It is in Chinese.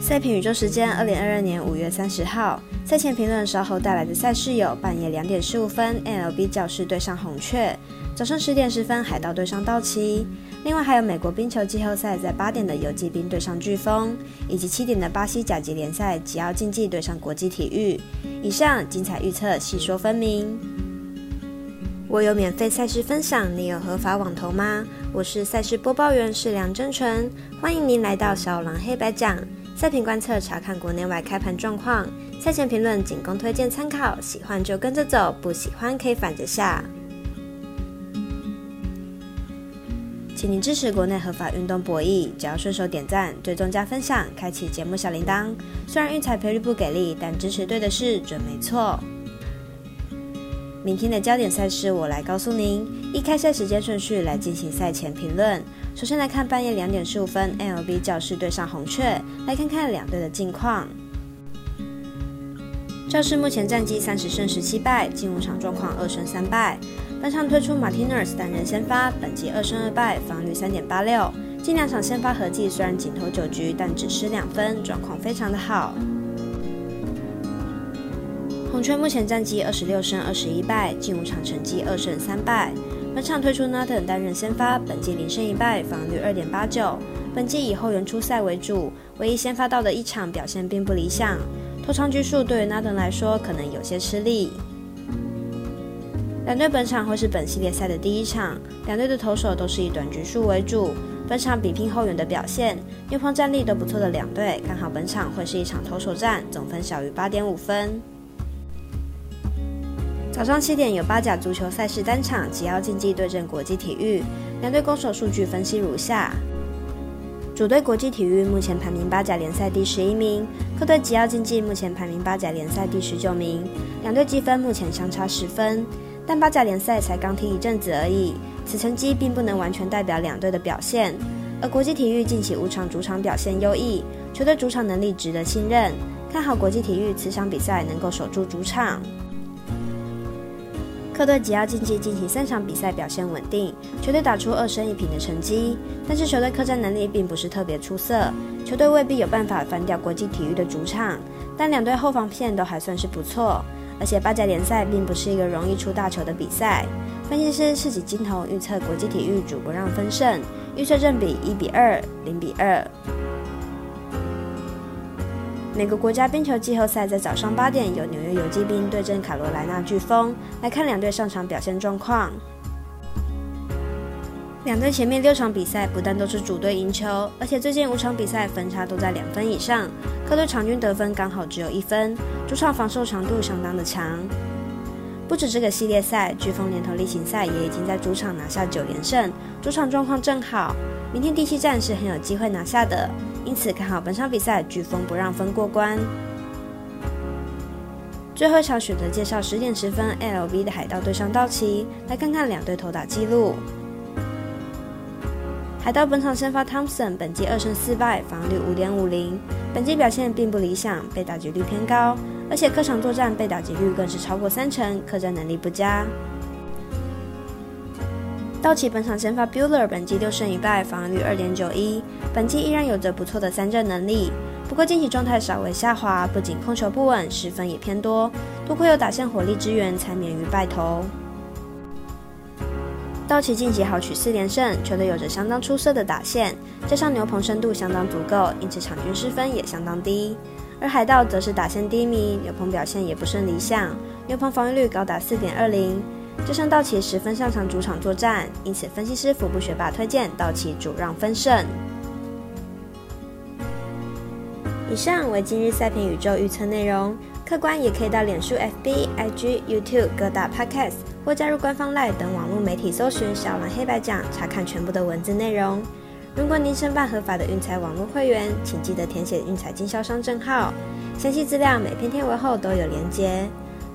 赛评宇宙时间，二零二二年五月三十号，赛前评论稍后带来的赛事有：半夜两点十五分，NLB 教室对上红雀；早上十点十分，海盗对上道奇。另外还有美国冰球季后赛在八点的游击兵对上飓风，以及七点的巴西甲级联赛吉奥竞技对上国际体育。以上精彩预测，细说分明。我有免费赛事分享，你有合法网投吗？我是赛事播报员是梁真纯，欢迎您来到小狼黑白讲。赛评观测，查看国内外开盘状况。赛前评论仅供推荐参考，喜欢就跟着走，不喜欢可以反着下。请您支持国内合法运动博弈，只要顺手点赞、追踪加分享，开启节目小铃铛。虽然运彩赔率不给力，但支持对的事准没错。明天的焦点赛事，我来告诉您。依开赛时间顺序来进行赛前评论。首先来看半夜两点十五分，NLB 教室对上红雀，来看看两队的近况。教室目前战绩三十胜十七败，近五场状况二胜三败。本场推出 Martinez 单人先发，本季二胜二败，防率三点八六。近两场先发合计虽然仅投九局，但只失两分，状况非常的好。红雀目前战绩二十六胜二十一败，近五场成绩二胜三败。本场推出 Nathan 担任先发，本季零胜一败，防率二点八九。本季以后援出赛为主，唯一先发到的一场表现并不理想，投长局数对于 Nathan 来说可能有些吃力。两队本场会是本系列赛的第一场，两队的投手都是以短局数为主。本场比拼后援的表现，右方战力都不错的两队，看好本场会是一场投手战，总分小于八点五分。早上七点有八甲足球赛事单场，吉奥竞技对阵国际体育。两队攻守数据分析如下：主队国际体育目前排名八甲联赛第十一名，客队吉奥竞技目前排名八甲联赛第十九名。两队积分目前相差十分，但八甲联赛才刚踢一阵子而已，此成绩并不能完全代表两队的表现。而国际体育近期五场主场表现优异，球队主场能力值得信任，看好国际体育此场比赛能够守住主场。客队吉奥竞技进行三场比赛表现稳定，球队打出二胜一平的成绩，但是球队客战能力并不是特别出色，球队未必有办法翻掉国际体育的主场，但两队后防线都还算是不错，而且八甲联赛并不是一个容易出大球的比赛。分析师赤井金头预测国际体育主不让分胜，预测正比一比二、零比二。美国国家冰球季后赛在早上八点由纽约游击兵对阵卡罗来纳飓风，来看两队上场表现状况。两队前面六场比赛不但都是主队赢球，而且最近五场比赛分差都在两分以上。客队场均得分刚好只有一分，主场防守强度相当的强。不止这个系列赛，飓风连头例行赛也已经在主场拿下九连胜，主场状况正好，明天第七战是很有机会拿下的。因此看好本场比赛，飓风不让分过关。最后一场选择介绍十点十分，LV 的海盗对上道奇，来看看两队投打记录。海盗本场先发 Thompson，本季二胜四败，防率五点五零，本季表现并不理想，被打击率偏高，而且客场作战被打击率更是超过三成，客战能力不佳。道奇本场先发 Bueller，本季六胜一败，防御率二点九一，本季依然有着不错的三振能力，不过近期状态稍微下滑，不仅控球不稳，失分也偏多，多亏有打线火力支援，才免于败投。道奇近期豪取四连胜，球队有着相当出色的打线，加上牛棚深度相当足够，因此场均失分也相当低。而海盗则是打线低迷，牛棚表现也不甚理想，牛棚防御率高达四点二零。就像道奇十分擅长主场作战，因此分析师福布学霸推荐道奇主让分胜。以上为今日赛评宇宙预测内容，客官也可以到脸书、FB、IG、YouTube 各大 Podcast 或加入官方 Line 等网络媒体搜寻“小蓝黑白讲”，查看全部的文字内容。如果您申办合法的运彩网络会员，请记得填写运彩经销商证号，详细资料每篇天文后都有连接。